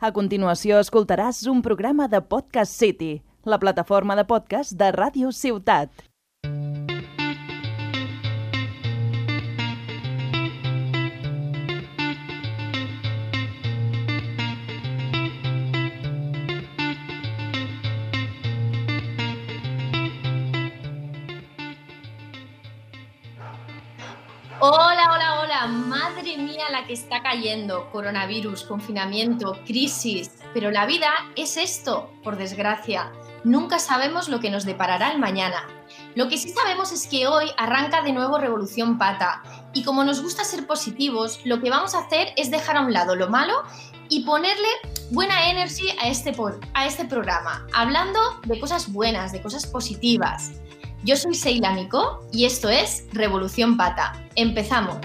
A continuació escoltaràs un programa de Podcast City, la plataforma de podcast de Ràdio Ciutat. Que está cayendo. Coronavirus, confinamiento, crisis. Pero la vida es esto, por desgracia. Nunca sabemos lo que nos deparará el mañana. Lo que sí sabemos es que hoy arranca de nuevo Revolución Pata. Y como nos gusta ser positivos, lo que vamos a hacer es dejar a un lado lo malo y ponerle buena energy a este, a este programa, hablando de cosas buenas, de cosas positivas. Yo soy Seila Nico y esto es Revolución Pata. Empezamos.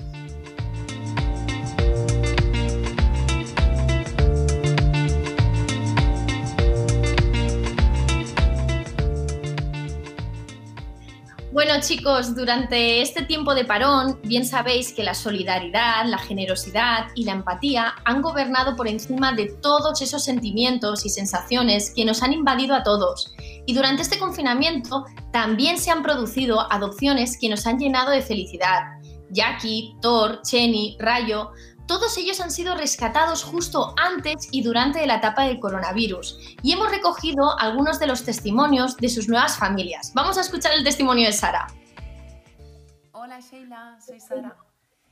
Bueno chicos, durante este tiempo de parón, bien sabéis que la solidaridad, la generosidad y la empatía han gobernado por encima de todos esos sentimientos y sensaciones que nos han invadido a todos. Y durante este confinamiento también se han producido adopciones que nos han llenado de felicidad. Jackie, Thor, Chenny, Rayo, todos ellos han sido rescatados justo antes y durante la etapa del coronavirus y hemos recogido algunos de los testimonios de sus nuevas familias. Vamos a escuchar el testimonio de Sara. Hola Sheila, soy Sara.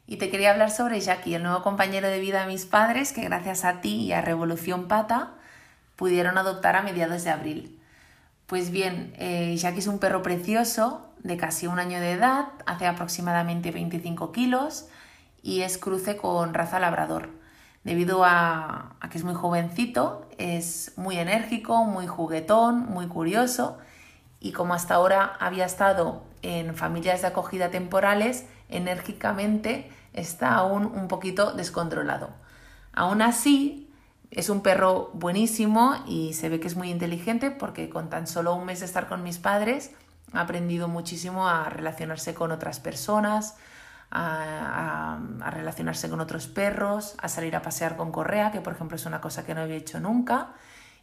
Y te quería hablar sobre Jackie, el nuevo compañero de vida de mis padres que gracias a ti y a Revolución Pata pudieron adoptar a mediados de abril. Pues bien, eh, Jackie es un perro precioso de casi un año de edad, hace aproximadamente 25 kilos y es cruce con raza labrador. Debido a, que es muy jovencito, es muy enérgico, muy juguetón, muy curioso y como hasta ahora había estado en familias de acogida temporales, enérgicamente está aún un poquito descontrolado. Aún así, es un perro buenísimo y se ve que es muy inteligente porque con tan solo un mes de estar con mis padres ha aprendido muchísimo a relacionarse con otras personas, a, relacionarse con otros perros, a salir a pasear con correa, que por ejemplo es una cosa que no había hecho nunca,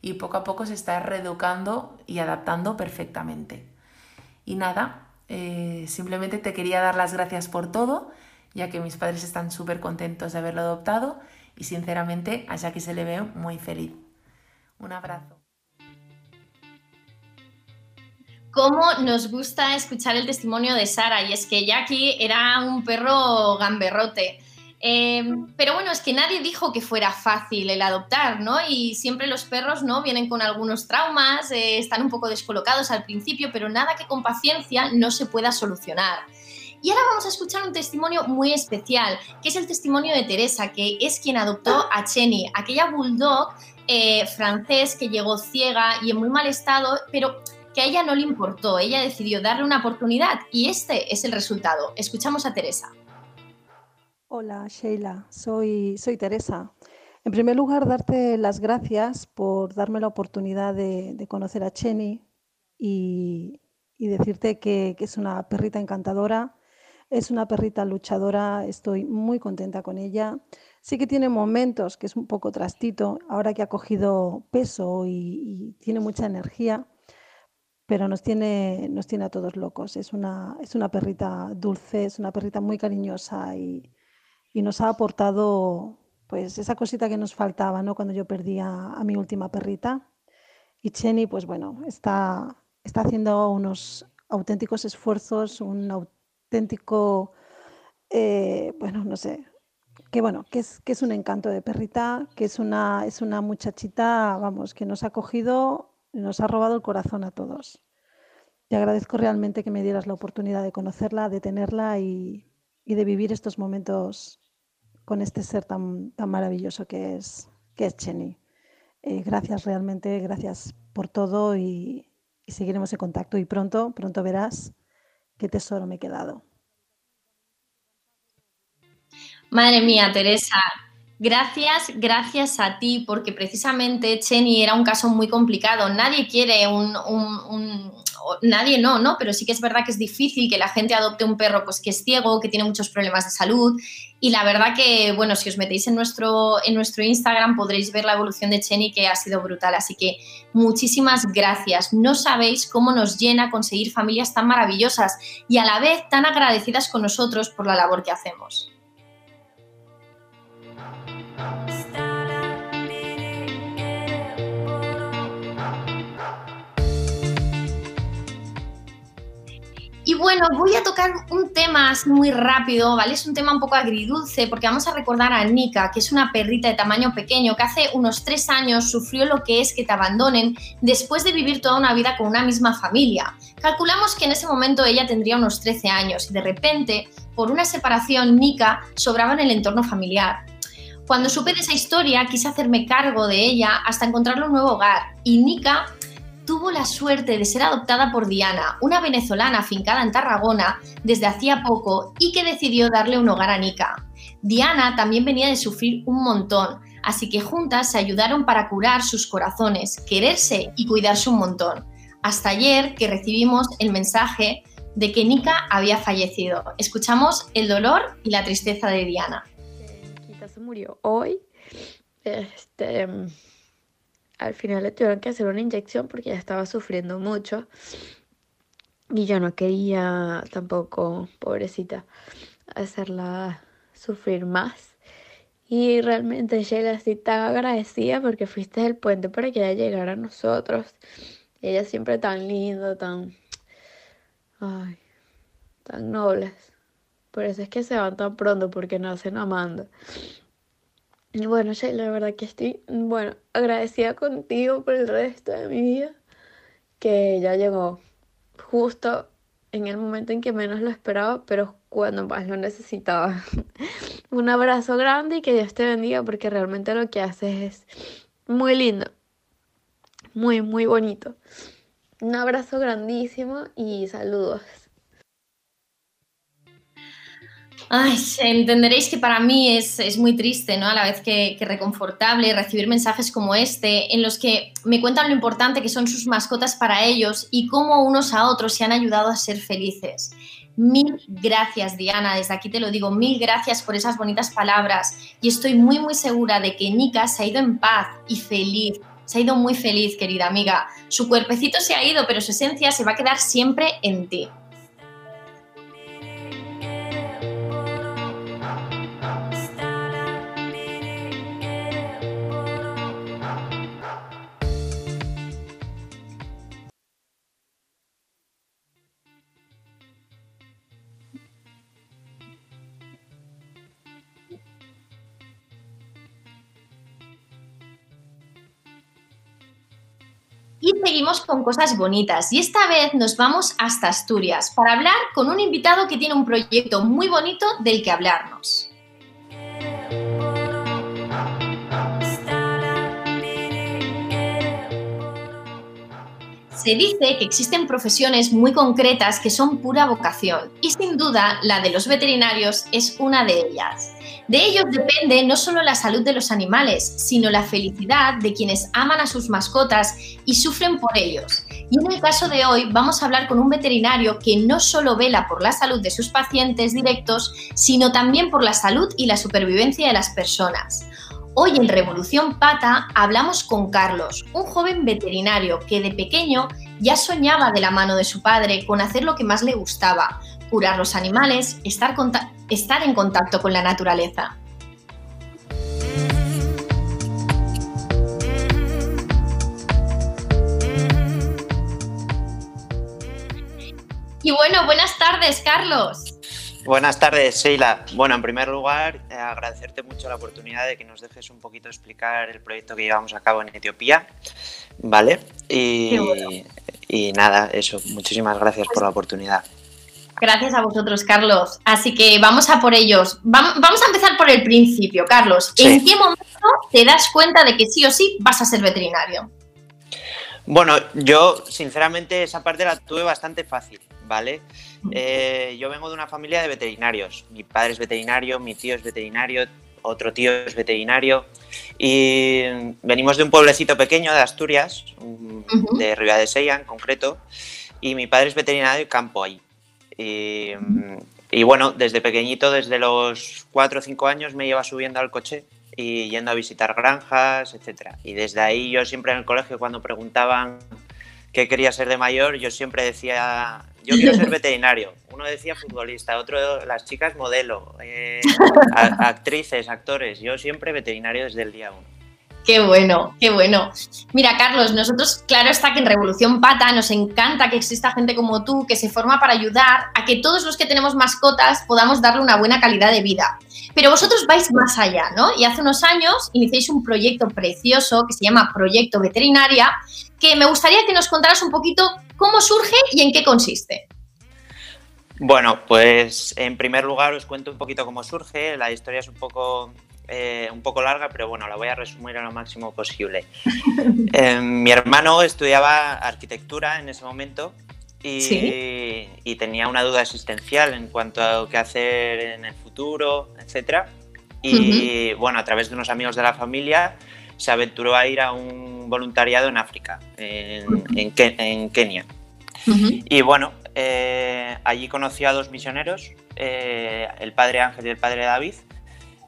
y poco a poco se está reeducando y adaptando perfectamente. Y nada, eh, simplemente te quería dar las gracias por todo, ya que mis padres están súper contentos de haberlo adoptado y sinceramente a Jackie se le ve muy feliz. Un abrazo. Cómo nos gusta escuchar el testimonio de Sara, y es que Jackie era un perro gamberrote. Em, pero bueno, es que nadie dijo que fuera fácil el adoptar, ¿no? Y siempre los perros, ¿no? Vienen con algunos traumas, eh, están un poco descolocados al principio, pero nada que con paciencia no se pueda solucionar. Y ahora vamos a escuchar un testimonio muy especial, que es el testimonio de Teresa, que es quien adoptó a Chenny, aquella bulldog eh, francés que llegó ciega y en muy mal estado, pero que a ella no le importó, ella decidió darle una oportunidad y este es el resultado. Escuchamos a Teresa. Hola Sheila, soy, Teresa. En primer lugar, darte las gracias por darme la oportunidad de, conocer a Chenny y, decirte que, es una perrita encantadora, es una perrita luchadora, estoy muy contenta con ella. Sí que tiene momentos que es un poco trastito, ahora que ha cogido peso y tiene mucha energía, pero nos tiene, nos tiene a todos locos. Es una, es una perrita dulce, es una perrita muy cariñosa y, nos ha aportado pues esa cosita que nos faltaba ¿no? cuando yo perdí a, mi última perrita. Y Chenny, pues bueno, está, está haciendo unos auténticos esfuerzos, un auténtico, eh, bueno, no sé, que bueno, que es, que es un encanto de perrita, que es una, es una muchachita, vamos, que nos ha cogido nos ha robado el corazón a todos. Te agradezco realmente que me dieras la oportunidad de conocerla, de tenerla y, de vivir estos momentos con este ser tan, tan maravilloso que es, que es Chenny. Eh, gracias realmente, gracias por todo y, y seguiremos en contacto y pronto, pronto verás qué tesoro me he quedado. Madre mía, Teresa, Gracias, gracias a ti, porque precisamente Chenny era un caso muy complicado. Nadie quiere un, nadie no, ¿no? Pero sí que es verdad que es difícil que la gente adopte un perro pues que es ciego, que tiene muchos problemas de salud. Y la verdad que, bueno, si os metéis en nuestro, en nuestro Instagram podréis ver la evolución de Chenny que ha sido brutal. Así que muchísimas gracias. No sabéis cómo nos llena conseguir familias tan maravillosas y a la vez tan agradecidas con nosotros por la labor que hacemos. Y bueno, voy a tocar un tema muy rápido, ¿vale? Es un tema un poco agridulce porque vamos a recordar a Nika, que es una perrita de tamaño pequeño que hace unos tres años sufrió lo que es que te abandonen después de vivir toda una vida con una misma familia. Calculamos que en ese momento ella tendría unos 13 años y de repente, por una separación, Nika sobraba en el entorno familiar. Cuando supe de esa historia, quise hacerme cargo de ella hasta encontrarle un nuevo hogar y Nika tuvo la suerte de ser adoptada por Diana, una venezolana afincada en Tarragona desde hacía poco y que decidió darle un hogar a Nika. Diana también venía de sufrir un montón, así que juntas se ayudaron para curar sus corazones, quererse y cuidarse un montón. Hasta ayer que recibimos el mensaje de que Nika había fallecido. Escuchamos el dolor y la tristeza de Diana. Nikita se murió hoy. Este, al final le tuvieron que hacer una inyección porque ya estaba sufriendo mucho. Y yo no quería tampoco, pobrecita, hacerla sufrir más. Y realmente Sheila estoy tan agradecida porque fuiste el puente para que ella llegara a nosotros. Ella siempre tan linda, tan... Ay, tan nobles. Por eso es que se van tan pronto porque nacen amando. Bueno, Sheila, la verdad que estoy, bueno, agradecida contigo por el resto de mi vida, que ya llegó justo en el momento en que menos lo esperaba, pero cuando más lo necesitaba. Un abrazo grande y que Dios te bendiga porque realmente lo que haces es muy lindo, muy, muy bonito. Un abrazo grandísimo y saludos. Ay, entenderéis que para mí es, muy triste, ¿no? A la vez que, reconfortable recibir mensajes como este, en los que me cuentan lo importante que son sus mascotas para ellos y cómo unos a otros se han ayudado a ser felices. Mil gracias, Diana. Desde aquí te lo digo, mil gracias por esas bonitas palabras. Y estoy muy, muy segura de que Nika se ha ido en paz y feliz. Se ha ido muy feliz, querida amiga. Su cuerpecito se ha ido, pero su esencia se va a quedar siempre en ti. Y seguimos con cosas bonitas. Y esta vez nos vamos hasta Asturias para hablar con un invitado que tiene un proyecto muy bonito del que hablarnos. Se dice que existen profesiones muy concretas que son pura vocación y sin duda la de los veterinarios es una de ellas. De ellos depende no solo la salud de los animales, sino la felicidad de quienes aman a sus mascotas y sufren por ellos. Y en el caso de hoy vamos a hablar con un veterinario que no solo vela por la salud de sus pacientes directos, sino también por la salud y la supervivencia de las personas. Hoy en Revolución Pata hablamos con Carlos, un joven veterinario que de pequeño ya soñaba de la mano de su padre con hacer lo que más le gustaba, curar los animales, estar, estar en contacto con la naturaleza. Y bueno, buenas tardes, Carlos. Buenas tardes, Sheila. Bueno, en primer lugar, eh, agradecerte mucho la oportunidad de que nos dejes un poquito explicar el proyecto que llevamos a cabo en Etiopía. ¿Vale? Y, y nada, eso, muchísimas gracias por la oportunidad. Gracias a vosotros, Carlos. Así que vamos a por ellos. Vamos a empezar por el principio, Carlos. ¿En qué momento te das cuenta de que sí o sí vas a ser veterinario? Bueno, yo sinceramente esa parte la tuve bastante fácil, ¿vale? Eh, yo vengo de una familia de veterinarios. Mi padre es veterinario, mi tío es veterinario. otro tío es veterinario y venimos de un pueblecito pequeño de Asturias, de Ribera de Sella en concreto, y mi padre es veterinario de campo ahí. Y, y, bueno, desde pequeñito, desde los 4 o 5 años me lleva subiendo al coche y yendo a visitar granjas, etc. Y desde ahí yo siempre en el colegio cuando preguntaban qué quería ser de mayor, yo siempre decía, yo quiero ser veterinario. Uno decía futbolista, otro las chicas modelo, eh, actrices, actores. Yo siempre veterinario desde el día uno. Qué bueno, qué bueno. Mira, Carlos, nosotros, claro está que en Revolución Pata nos encanta que exista gente como tú que se forma para ayudar a que todos los que tenemos mascotas podamos darle una buena calidad de vida. Pero vosotros vais más allá, ¿no? Y hace unos años iniciéis un proyecto precioso que se llama Proyecto Veterinaria, que me gustaría que nos contaras un poquito cómo surge y en qué consiste. Bueno, pues en primer lugar os cuento un poquito cómo surge. La historia es un poco eh, un poco larga, pero bueno, la voy a resumir a lo máximo posible. Eh, mi hermano estudiaba arquitectura en ese momento y, tenía una duda existencial en cuanto a qué hacer en el futuro, etc. Y bueno, a través de unos amigos de la familia se aventuró a ir a un voluntariado en África, en, Kenia. Y bueno, eh, allí conoció a dos misioneros, el padre Ángel y el padre David,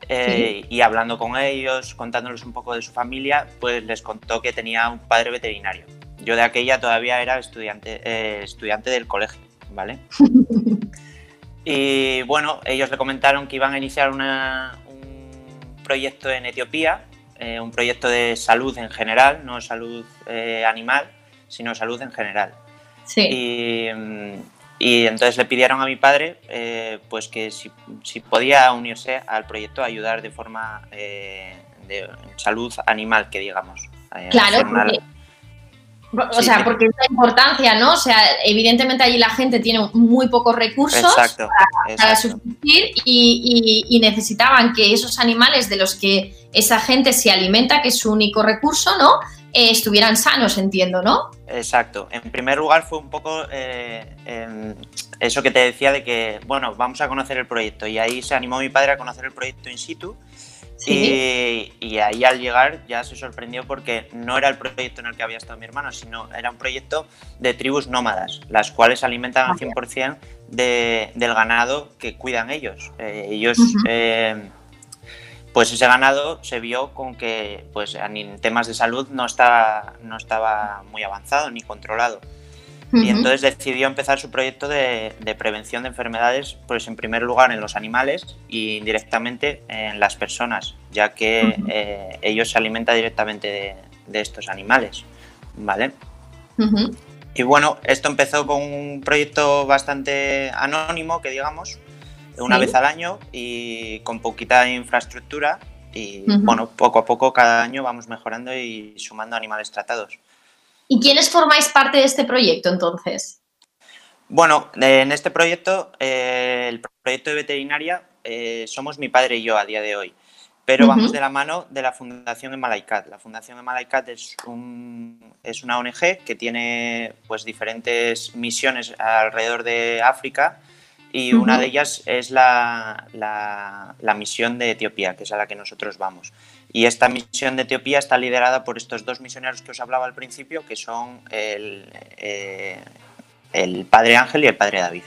eh, y hablando con ellos, contándoles un poco de su familia, pues les contó que tenía un padre veterinario. Yo de aquella todavía era estudiante, eh, estudiante del colegio, ¿vale? y bueno, ellos le comentaron que iban a iniciar un proyecto en Etiopía, eh, un proyecto de salud en general, no salud animal, sino salud en general. Sí. Y, y entonces le pidieron a mi padre eh, pues que si, podía unirse al proyecto a ayudar de forma eh, de salud animal, que digamos. Eh, claro, o sea, porque es la importancia, ¿no? O sea, evidentemente allí la gente tiene muy pocos recursos para, subsistir y, necesitaban que esos animales de los que esa gente se alimenta, que es su único recurso, ¿no? Eh, estuvieran sanos, entiendo, ¿no? Exacto. En primer lugar fue un poco eh, em, eso que te decía de que, bueno, vamos a conocer el proyecto y ahí se animó mi padre a conocer el proyecto in situ. Y, ahí al llegar ya se sorprendió porque no era el proyecto en el que había estado mi hermano, sino era un proyecto de tribus nómadas, las cuales se alimentan al 100% de, del ganado que cuidan ellos. Eh, ellos pues ese ganado se vio con que pues, en temas de salud no estaba, no estaba muy avanzado ni controlado. Y entonces decidió empezar su proyecto de, prevención de enfermedades, pues en primer lugar en los animales y indirectamente en las personas, ya que eh, ellos se alimentan directamente de, estos animales. ¿Vale? Y bueno, esto empezó con un proyecto bastante anónimo, que digamos, una vez al año y con poquita infraestructura y bueno, poco a poco cada año vamos mejorando y sumando animales tratados. ¿Y quiénes formáis parte de este proyecto entonces? Bueno, en este proyecto, eh, el proyecto de veterinaria, eh, somos mi padre y yo a día de hoy, pero vamos de la mano de la Fundación Emalaikat. La Fundación Emalaikat es, un, es una ONG que tiene pues, diferentes misiones alrededor de África y una de ellas es la, la, misión de Etiopía, que es a la que nosotros vamos. Y esta misión de Etiopía está liderada por estos dos misioneros que os hablaba al principio, que son el, eh, el padre Ángel y el padre David.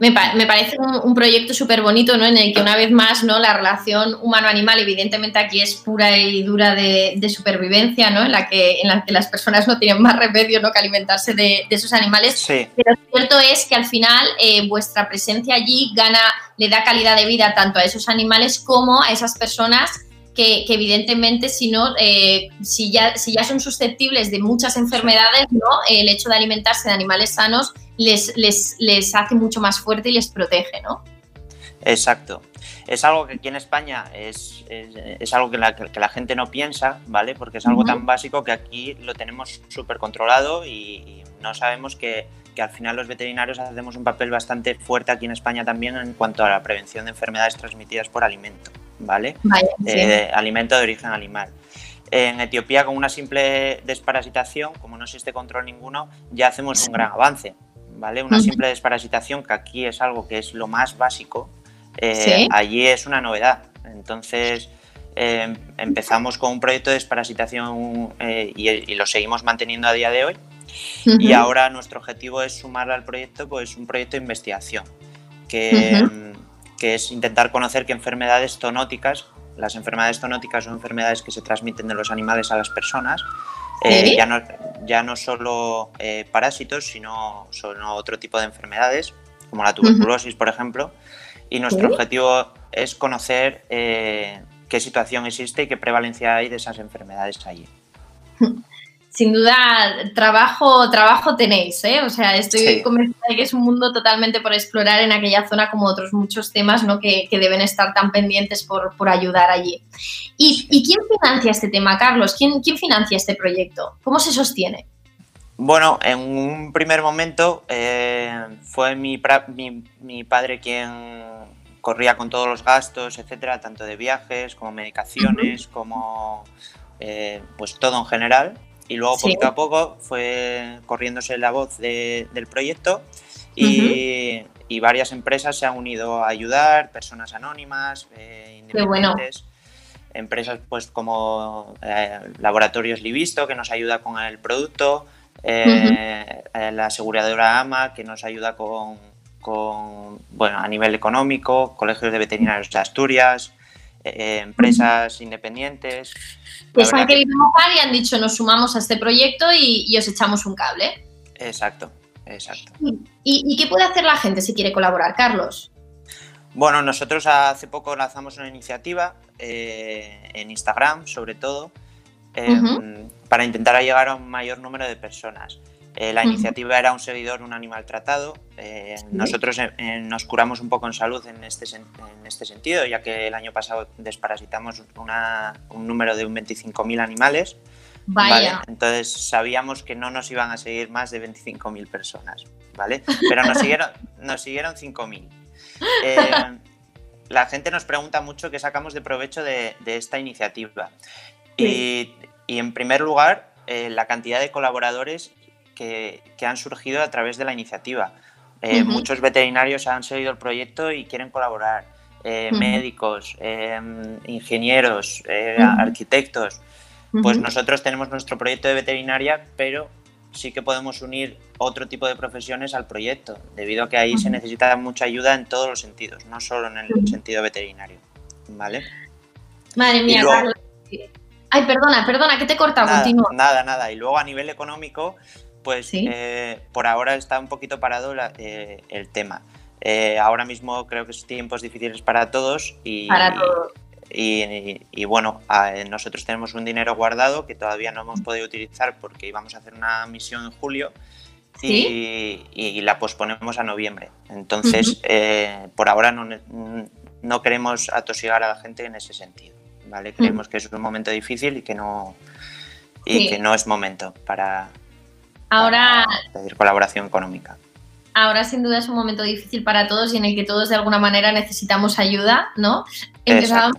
Me, parece un, proyecto súper bonito, ¿no? En el que una vez más, ¿no? La relación humano-animal, evidentemente aquí es pura y dura de, supervivencia, ¿no? En la, que, en la que las personas no tienen más remedio, ¿no? Que alimentarse de, esos animales. Sí. Pero cierto es que al final eh, vuestra presencia allí gana, le da calidad de vida tanto a esos animales como a esas personas que, evidentemente si no, eh, si, ya, si ya son susceptibles de muchas enfermedades, ¿no? el hecho de alimentarse de animales sanos les, les, les hace mucho más fuerte y les protege, ¿no? Exacto. Es algo que aquí en España es, es, algo que la, que la, gente no piensa, ¿vale? Porque es algo tan básico que aquí lo tenemos súper controlado y, no sabemos que, que, al final los veterinarios hacemos un papel bastante fuerte aquí en España también en cuanto a la prevención de enfermedades transmitidas por alimento, ¿vale? Eh, alimento de origen animal. En Etiopía, con una simple desparasitación, como no existe control ninguno, ya hacemos un gran avance, ¿vale? Una simple desparasitación, que aquí es algo que es lo más básico, Eh, allí es una novedad. Entonces, em, empezamos con un proyecto de desparasitación eh, y, lo seguimos manteniendo a día de hoy. Y ahora nuestro objetivo es sumar al proyecto pues, un proyecto de investigación, que, que es intentar conocer qué enfermedades zoonóticas, las enfermedades zoonóticas son enfermedades que se transmiten de los animales a las personas, eh, ya, no, ya no solo eh, parásitos, sino son otro tipo de enfermedades, como la tuberculosis, por ejemplo. Y nuestro objetivo es conocer eh, qué situación existe y qué prevalencia hay de esas enfermedades allí. Sin duda trabajo, trabajo tenéis, ¿eh? O sea, estoy convencida de que es un mundo totalmente por explorar en aquella zona como otros muchos temas, ¿no? Que, deben estar tan pendientes por, ayudar allí. ¿Y, quién financia este tema, Carlos? ¿Quién, ¿Quién, financia este proyecto? ¿Cómo se sostiene? Bueno, en un primer momento eh, fue mi, mi, padre quien corría con todos los gastos, etcétera, tanto de viajes como medicaciones, como eh, pues todo en general y luego poco a poco fue corriéndose la voz del proyecto y, varias empresas se han unido a ayudar, personas anónimas, eh, independientes. Empresas pues como eh, Laboratorios Livisto que nos ayuda con el producto, eh, la aseguradora AMA que nos ayuda con, bueno, a nivel económico, colegios de veterinarios de Asturias, empresas independientes. Pues han querido mojar y han dicho nos sumamos a este proyecto y, os echamos un cable. Exacto, exacto. ¿Y, qué puede hacer la gente si quiere colaborar, Carlos? Bueno, nosotros hace poco lanzamos una iniciativa eh, en Instagram, sobre todo, em, para intentar llegar a un mayor número de personas. Eh, la iniciativa era un seguidor, un animal tratado. Eh, nosotros eh, nos curamos un poco en salud en este, en este sentido, ya que el año pasado desparasitamos un número de un 25.000 animales. Vaya. Entonces sabíamos que no nos iban a seguir más de 25.000 personas, ¿vale? Pero nos siguieron, nos siguieron 5.000. la gente nos pregunta mucho qué sacamos de provecho de, esta iniciativa. Y, y, en primer lugar, la cantidad de colaboradores que, han surgido a través de la iniciativa. Eh, muchos veterinarios han seguido el proyecto y quieren colaborar. Eh, médicos, em, ingenieros, eh, arquitectos. Pues nosotros tenemos nuestro proyecto de veterinaria, pero sí que podemos unir otro tipo de profesiones al proyecto, debido a que ahí se necesita mucha ayuda en todos los sentidos, no solo en el sentido veterinario. ¿Vale? Madre mía, Ay, perdona, perdona, que te he cortado, nada, Nada, nada. Y luego a nivel económico, pues eh, por ahora está un poquito parado eh, el tema. Eh, ahora mismo creo que es tiempos difíciles para todos y, para todos. Y, bueno, nosotros tenemos un dinero guardado que todavía no hemos podido utilizar porque íbamos a hacer una misión en julio y, la posponemos a noviembre. Entonces, por ahora no, no, queremos atosigar a la gente en ese sentido. ¿vale? Creemos que es un momento difícil y que no, y que no es momento para, Ahora. pedir colaboración económica. Ahora sin duda es un momento difícil para todos y en el que todos de alguna manera necesitamos ayuda, ¿no? Empezamos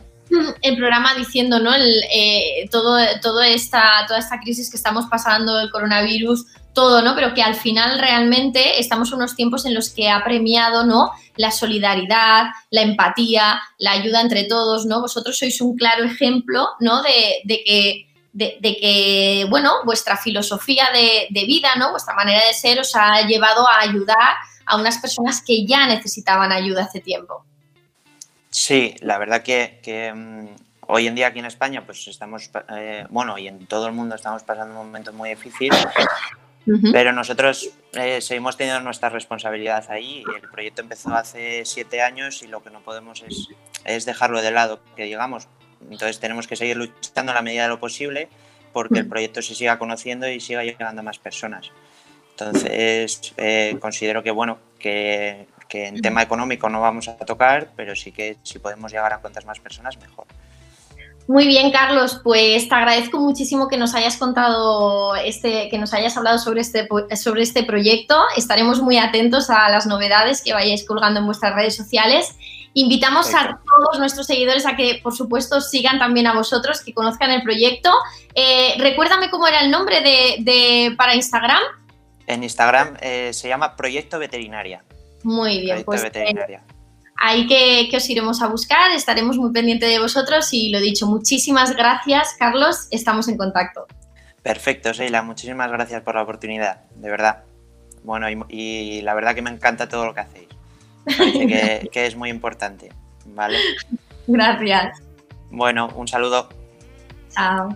el programa diciendo, ¿no? El, eh, todo, todo esta, toda esta crisis que estamos pasando, el coronavirus, todo, ¿no? Pero que al final realmente estamos en unos tiempos en los que ha premiado, ¿no? La solidaridad, la empatía, la ayuda entre todos, ¿no? Vosotros sois un claro ejemplo, ¿no? De, de que de, que, bueno, vuestra filosofía de, vida, ¿no? Vuestra manera de ser os ha llevado a ayudar a unas personas que ya necesitaban ayuda hace tiempo. Sí, la verdad que, mm, hoy en día aquí en España, pues estamos, eh, bueno, y en todo el mundo estamos pasando un momento muy difícil, pero nosotros eh, seguimos teniendo nuestra responsabilidad ahí. El proyecto empezó hace siete años y lo que no podemos es, es dejarlo de lado, que digamos, entonces tenemos que seguir luchando a la medida de lo posible porque el mm. proyecto se siga conociendo y siga llegando a más personas. Entonces eh, considero que bueno, que, en tema económico no vamos a tocar, pero sí que si podemos llegar a cuantas más personas, mejor. Muy bien, Carlos, pues te agradezco muchísimo que nos hayas contado este, que nos hayas hablado sobre este, sobre este proyecto. Estaremos muy atentos a las novedades que vayáis colgando en vuestras redes sociales Invitamos a todos nuestros seguidores a que, por supuesto, sigan también a vosotros, que conozcan el proyecto. Eh, recuérdame cómo era el nombre de, para Instagram. En Instagram eh, se llama Proyecto Veterinaria. Muy bien, Proyecto pues, Veterinaria. ahí que, que, os iremos a buscar, estaremos muy pendientes de vosotros y lo dicho, muchísimas gracias, Carlos, estamos en contacto. Perfecto, Sheila, muchísimas gracias por la oportunidad, de verdad. Bueno, y, la verdad que me encanta todo lo que hacéis. Parece que, que es muy importante, ¿vale? Gracias. Bueno, un saludo. Chao.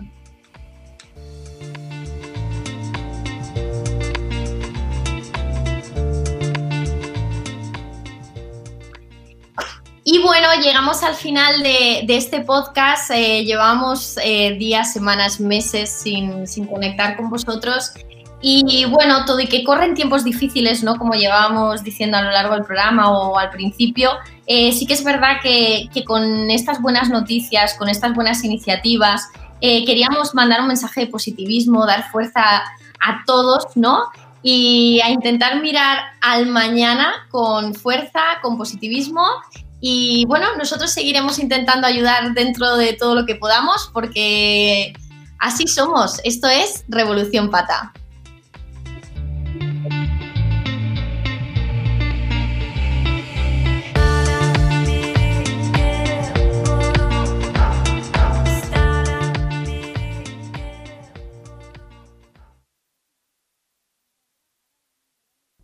Y bueno, llegamos al final de, este podcast. Eh, llevamos eh, días, semanas, meses sin, conectar con vosotros. Y bueno, todo y que corren tiempos difíciles, ¿no? Como llevábamos diciendo a lo largo del programa o al principio, eh, sí que es verdad que, que, con estas buenas noticias, con estas buenas iniciativas, queríamos mandar un mensaje de positivismo, dar fuerza a todos, ¿no? Y a intentar mirar al mañana con fuerza, con positivismo y bueno, nosotros seguiremos intentando ayudar dentro de todo lo que podamos porque así somos. Esto es Revolución Pata.